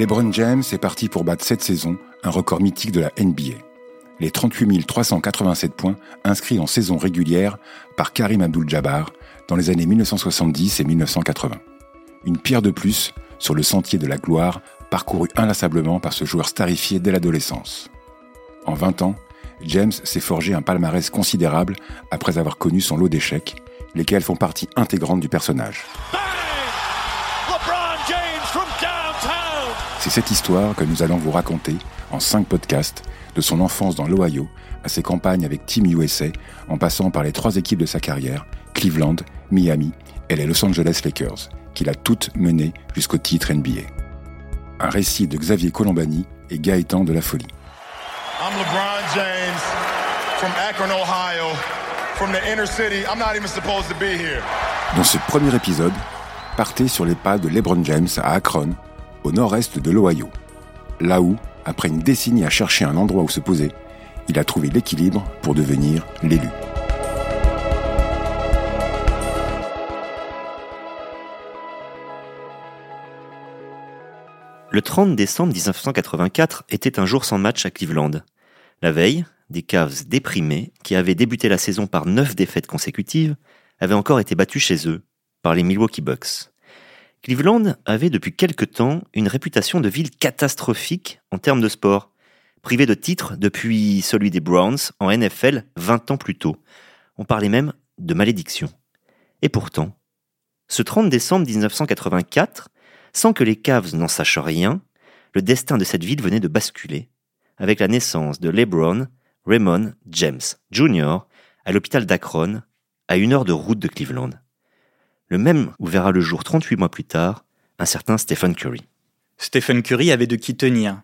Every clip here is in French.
LeBron James est parti pour battre cette saison un record mythique de la NBA. Les 38 387 points inscrits en saison régulière par Karim Abdul-Jabbar dans les années 1970 et 1980. Une pierre de plus sur le sentier de la gloire parcouru inlassablement par ce joueur starifié dès l'adolescence. En 20 ans, James s'est forgé un palmarès considérable après avoir connu son lot d'échecs, lesquels font partie intégrante du personnage. C'est cette histoire que nous allons vous raconter en cinq podcasts, de son enfance dans l'Ohio à ses campagnes avec Team USA, en passant par les trois équipes de sa carrière, Cleveland, Miami et les Los Angeles Lakers, qu'il a toutes menées jusqu'au titre NBA. Un récit de Xavier Colombani et Gaëtan de la Folie. I'm LeBron James from Akron, Ohio, from the inner city. I'm not even supposed to be here. Dans ce premier épisode, partez sur les pas de LeBron James à Akron, au nord-est de l'Ohio. Là où, après une décennie à chercher un endroit où se poser, il a trouvé l'équilibre pour devenir l'élu. Le 30 décembre 1984 était un jour sans match à Cleveland. La veille, des Cavs déprimés, qui avaient débuté la saison par neuf défaites consécutives, avaient encore été battus chez eux par les Milwaukee Bucks. Cleveland avait depuis quelque temps une réputation de ville catastrophique en termes de sport, privé de titres depuis celui des Browns en NFL 20 ans plus tôt. On parlait même de malédiction. Et pourtant, ce 30 décembre 1984, sans que les Cavs n'en sachent rien, le destin de cette ville venait de basculer, avec la naissance de LeBron Raymond James Jr. à l'hôpital d'Akron, à une heure de route de Cleveland le même où verra le jour 38 mois plus tard un certain Stephen Curry. Stephen Curry avait de qui tenir.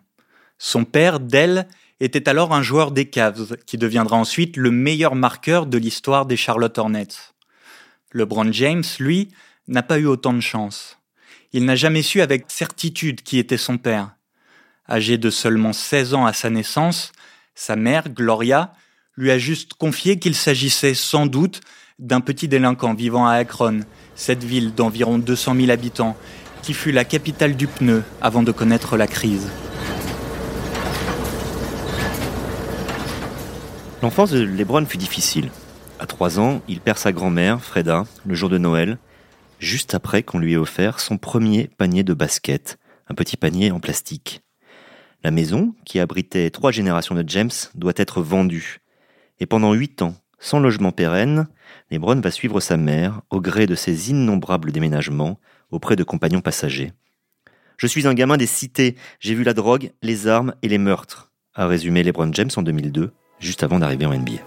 Son père, Dell, était alors un joueur des Cavs, qui deviendra ensuite le meilleur marqueur de l'histoire des Charlotte Hornets. LeBron James, lui, n'a pas eu autant de chance. Il n'a jamais su avec certitude qui était son père. Âgé de seulement 16 ans à sa naissance, sa mère, Gloria, lui a juste confié qu'il s'agissait sans doute d'un petit délinquant vivant à Akron, cette ville d'environ 200 000 habitants, qui fut la capitale du pneu avant de connaître la crise. L'enfance de Lebron fut difficile. À trois ans, il perd sa grand-mère, Freda, le jour de Noël, juste après qu'on lui ait offert son premier panier de basket, un petit panier en plastique. La maison, qui abritait trois générations de James, doit être vendue. Et pendant huit ans, sans logement pérenne, Lebron va suivre sa mère au gré de ses innombrables déménagements auprès de compagnons passagers. Je suis un gamin des cités, j'ai vu la drogue, les armes et les meurtres, a résumé LeBron James en 2002, juste avant d'arriver en NBA.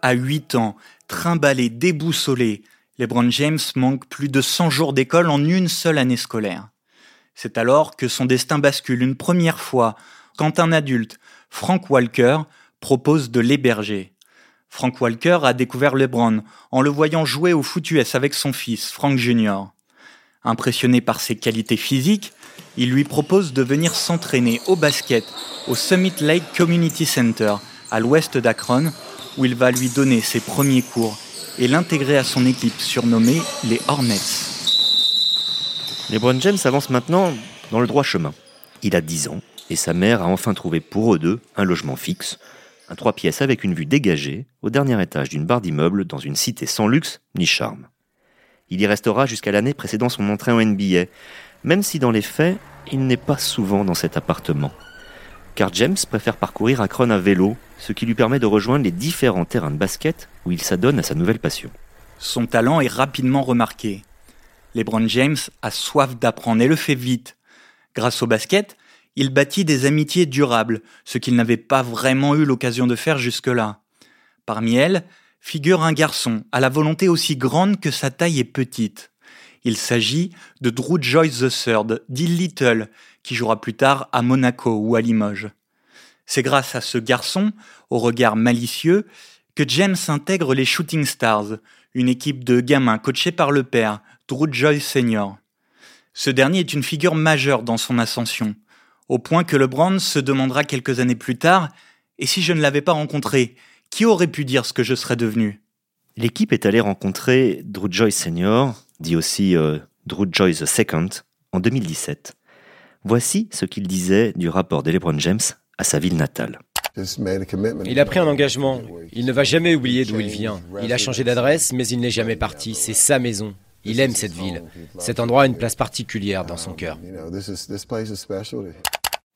À 8 ans, trimballé, déboussolé, LeBron James manque plus de 100 jours d'école en une seule année scolaire. C'est alors que son destin bascule une première fois quand un adulte, Frank Walker, propose de l'héberger. Frank Walker a découvert LeBron en le voyant jouer au foot avec son fils, Frank Jr. Impressionné par ses qualités physiques, il lui propose de venir s'entraîner au basket au Summit Lake Community Center, à l'ouest d'Akron, où il va lui donner ses premiers cours et l'intégrer à son équipe surnommée les Hornets. LeBron James avance maintenant dans le droit chemin. Il a 10 ans et sa mère a enfin trouvé pour eux deux un logement fixe, un trois pièces avec une vue dégagée au dernier étage d'une barre d'immeubles dans une cité sans luxe ni charme. Il y restera jusqu'à l'année précédant son entrée en NBA, même si dans les faits, il n'est pas souvent dans cet appartement. Car James préfère parcourir Akron à vélo, ce qui lui permet de rejoindre les différents terrains de basket où il s'adonne à sa nouvelle passion. Son talent est rapidement remarqué. LeBron James a soif d'apprendre et le fait vite. Grâce au basket, il bâtit des amitiés durables, ce qu'il n'avait pas vraiment eu l'occasion de faire jusque-là. Parmi elles, figure un garçon à la volonté aussi grande que sa taille est petite. Il s'agit de Drew Joyce III, dit Little, qui jouera plus tard à Monaco ou à Limoges. C'est grâce à ce garçon, au regard malicieux, que James intègre les Shooting Stars, une équipe de gamins coachés par le père, Drew Joyce Sr. Ce dernier est une figure majeure dans son ascension au point que LeBron se demandera quelques années plus tard Et si je ne l'avais pas rencontré, qui aurait pu dire ce que je serais devenu? L'équipe est allée rencontrer Drew Joyce Senior dit aussi euh, Drew Joyce II, en 2017. Voici ce qu'il disait du rapport de LeBron James à sa ville natale. Il a pris un engagement. Il ne va jamais oublier d'où il vient. Il a changé d'adresse, mais il n'est jamais parti. C'est sa maison. Il aime cette ville. Cet endroit a une place particulière dans son cœur.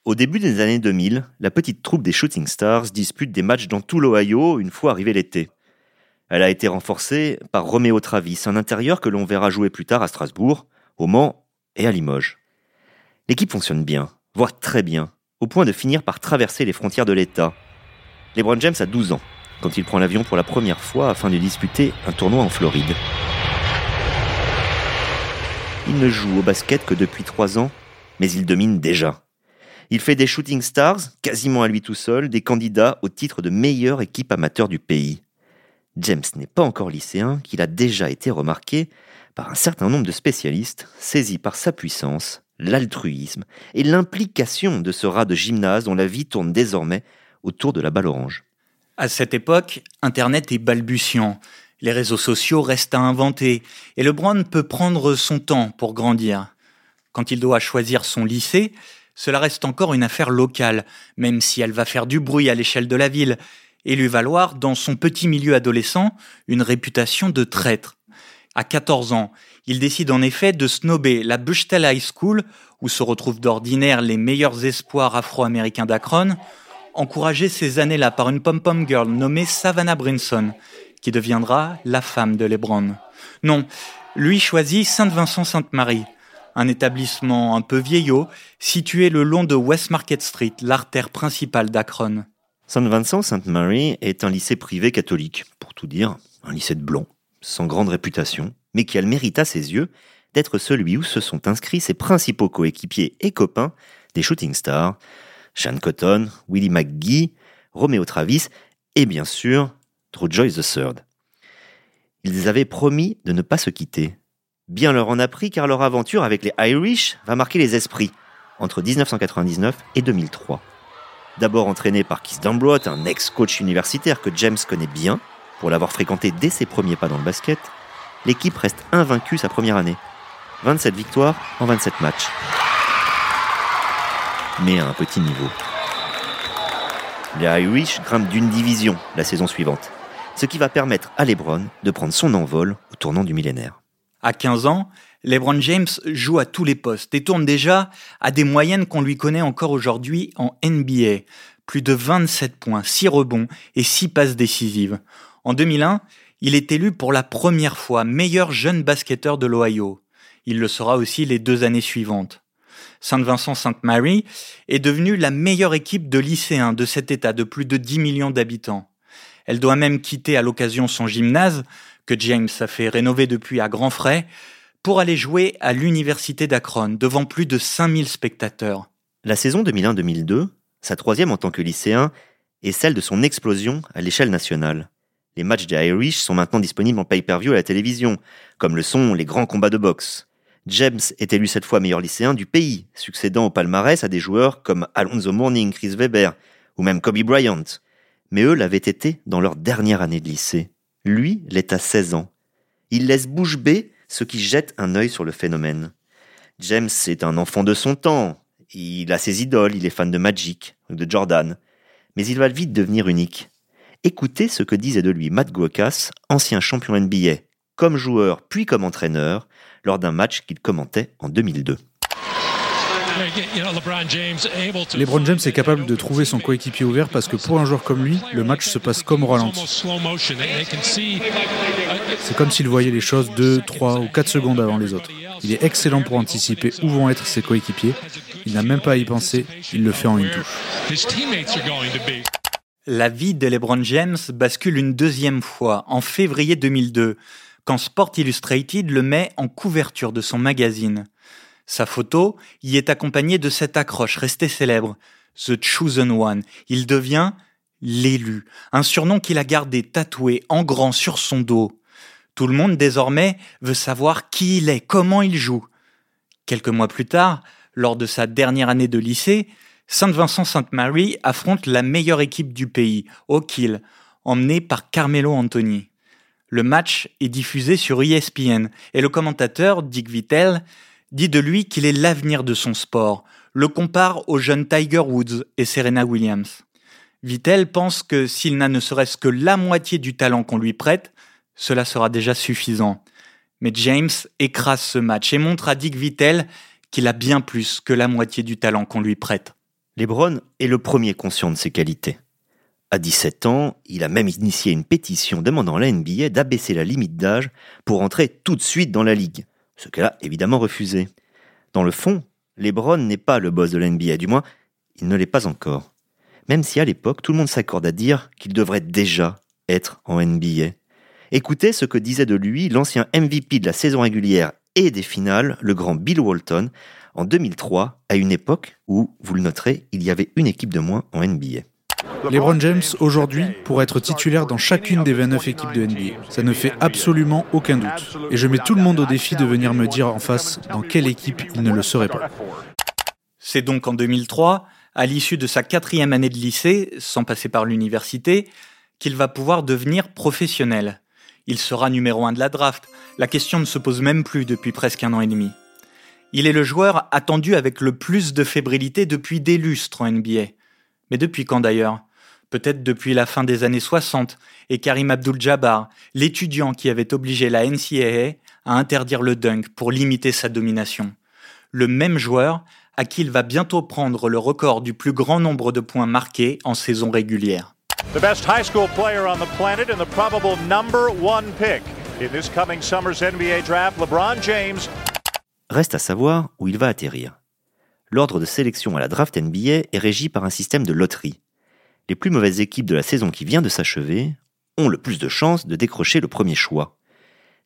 Au début des années 2000, la petite troupe des Shooting Stars dispute des matchs dans tout l'Ohio une fois arrivé l'été. Elle a été renforcée par Romeo Travis, un intérieur que l'on verra jouer plus tard à Strasbourg, au Mans et à Limoges. L'équipe fonctionne bien, voire très bien, au point de finir par traverser les frontières de l'État. LeBron James a 12 ans quand il prend l'avion pour la première fois afin de disputer un tournoi en Floride. Il ne joue au basket que depuis 3 ans, mais il domine déjà. Il fait des Shooting Stars, quasiment à lui tout seul, des candidats au titre de meilleure équipe amateur du pays. James n'est pas encore lycéen, qu'il a déjà été remarqué par un certain nombre de spécialistes, saisis par sa puissance, l'altruisme et l'implication de ce rat de gymnase dont la vie tourne désormais autour de la balle orange. À cette époque, Internet est balbutiant. Les réseaux sociaux restent à inventer et LeBron peut prendre son temps pour grandir. Quand il doit choisir son lycée, cela reste encore une affaire locale, même si elle va faire du bruit à l'échelle de la ville et lui valoir, dans son petit milieu adolescent, une réputation de traître. À 14 ans, il décide en effet de snober la Bushtel High School, où se retrouvent d'ordinaire les meilleurs espoirs afro-américains d'Akron, encouragé ces années-là par une pom-pom girl nommée Savannah Brinson, qui deviendra la femme de Lebron. Non, lui choisit Sainte-Vincent-Sainte-Marie, un établissement un peu vieillot, situé le long de West Market Street, l'artère principale d'Akron. Saint-Vincent-Sainte-Marie est un lycée privé catholique, pour tout dire, un lycée de blonds, sans grande réputation, mais qui a le mérite à ses yeux d'être celui où se sont inscrits ses principaux coéquipiers et copains des shooting stars, Sean Cotton, Willie McGee, Romeo Travis et bien sûr Joyce III. Ils avaient promis de ne pas se quitter. Bien leur en a pris car leur aventure avec les Irish va marquer les esprits entre 1999 et 2003. D'abord entraîné par Keith Dambrot, un ex-coach universitaire que James connaît bien, pour l'avoir fréquenté dès ses premiers pas dans le basket, l'équipe reste invaincue sa première année. 27 victoires en 27 matchs. Mais à un petit niveau. Les Irish grimpent d'une division la saison suivante, ce qui va permettre à LeBron de prendre son envol au tournant du millénaire. À 15 ans, LeBron James joue à tous les postes et tourne déjà à des moyennes qu'on lui connaît encore aujourd'hui en NBA. Plus de 27 points, 6 rebonds et 6 passes décisives. En 2001, il est élu pour la première fois meilleur jeune basketteur de l'Ohio. Il le sera aussi les deux années suivantes. Saint-Vincent-Sainte-Marie est devenue la meilleure équipe de lycéens de cet État de plus de 10 millions d'habitants. Elle doit même quitter à l'occasion son gymnase, que James a fait rénover depuis à grands frais, pour aller jouer à l'université d'Akron devant plus de 5000 spectateurs. La saison 2001-2002, sa troisième en tant que lycéen, est celle de son explosion à l'échelle nationale. Les matchs des Irish sont maintenant disponibles en pay-per-view à la télévision, comme le sont les grands combats de boxe. James est élu cette fois meilleur lycéen du pays, succédant au palmarès à des joueurs comme Alonzo Mourning, Chris Weber ou même Kobe Bryant. Mais eux l'avaient été dans leur dernière année de lycée. Lui l'est à 16 ans. Il laisse bouche bée ce qui jette un œil sur le phénomène. James est un enfant de son temps. Il a ses idoles, il est fan de Magic, de Jordan. Mais il va vite devenir unique. Écoutez ce que disait de lui Matt Guokas, ancien champion NBA, comme joueur puis comme entraîneur, lors d'un match qu'il commentait en 2002. LeBron James est capable de trouver son coéquipier ouvert parce que pour un joueur comme lui, le match se passe comme au ralenti. C'est comme s'il voyait les choses 2, 3 ou 4 secondes avant les autres. Il est excellent pour anticiper où vont être ses coéquipiers. Il n'a même pas à y penser, il le fait en une touche. La vie de LeBron James bascule une deuxième fois, en février 2002, quand Sport Illustrated le met en couverture de son magazine. Sa photo y est accompagnée de cette accroche restée célèbre, The Chosen One. Il devient l'élu, un surnom qu'il a gardé tatoué en grand sur son dos. Tout le monde désormais veut savoir qui il est, comment il joue. Quelques mois plus tard, lors de sa dernière année de lycée, Saint-Vincent-Sainte-Marie affronte la meilleure équipe du pays, O'Kill, emmenée par Carmelo Anthony. Le match est diffusé sur ESPN et le commentateur, Dick Vittel, dit de lui qu'il est l'avenir de son sport, le compare aux jeunes Tiger Woods et Serena Williams. Vittel pense que s'il n'a ne serait-ce que la moitié du talent qu'on lui prête, cela sera déjà suffisant. Mais James écrase ce match et montre à Dick Vittel qu'il a bien plus que la moitié du talent qu'on lui prête. LeBron est le premier conscient de ses qualités. À 17 ans, il a même initié une pétition demandant à la NBA d'abaisser la limite d'âge pour entrer tout de suite dans la ligue, ce qu'elle a évidemment refusé. Dans le fond, LeBron n'est pas le boss de la NBA, du moins, il ne l'est pas encore. Même si à l'époque, tout le monde s'accorde à dire qu'il devrait déjà être en NBA. Écoutez ce que disait de lui l'ancien MVP de la saison régulière et des finales, le grand Bill Walton, en 2003, à une époque où, vous le noterez, il y avait une équipe de moins en NBA. LeBron James, aujourd'hui, pourrait être titulaire dans chacune des 29 équipes de NBA. Ça ne fait absolument aucun doute. Et je mets tout le monde au défi de venir me dire en face dans quelle équipe il ne le serait pas. C'est donc en 2003, à l'issue de sa quatrième année de lycée, sans passer par l'université, qu'il va pouvoir devenir professionnel. Il sera numéro un de la draft. La question ne se pose même plus depuis presque un an et demi. Il est le joueur attendu avec le plus de fébrilité depuis des lustres en NBA. Mais depuis quand d'ailleurs? Peut-être depuis la fin des années 60 et Karim Abdul-Jabbar, l'étudiant qui avait obligé la NCAA à interdire le dunk pour limiter sa domination. Le même joueur à qui il va bientôt prendre le record du plus grand nombre de points marqués en saison régulière. The best high school player on the planet and the probable number one pick in this coming summer's NBA draft, LeBron James. Reste à savoir où il va atterrir. L'ordre de sélection à la draft NBA est régi par un système de loterie. Les plus mauvaises équipes de la saison qui vient de s'achever ont le plus de chances de décrocher le premier choix.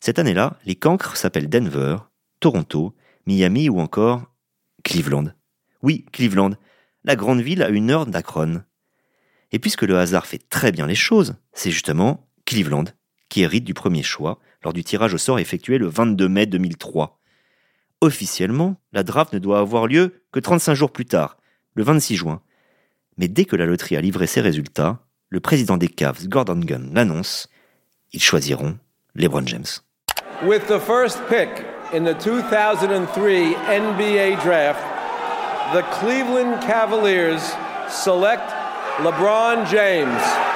Cette année-là, les cancres s'appellent Denver, Toronto, Miami ou encore Cleveland. Oui, Cleveland, la grande ville à une heure d'Akron. Et puisque le hasard fait très bien les choses, c'est justement Cleveland qui hérite du premier choix lors du tirage au sort effectué le 22 mai 2003. Officiellement, la draft ne doit avoir lieu que 35 jours plus tard, le 26 juin. Mais dès que la loterie a livré ses résultats, le président des Cavs, Gordon Gunn, l'annonce, ils choisiront LeBron James. With the first pick in the 2003 NBA draft, the Cleveland Cavaliers select LeBron James.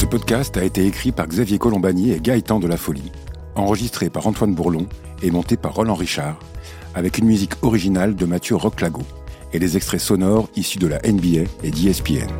Ce podcast a été écrit par Xavier Colombani et Gaëtan de la Folie, enregistré par Antoine Bourlon et monté par Roland Richard, avec une musique originale de Mathieu Roclago et des extraits sonores issus de la NBA et d'ESPN.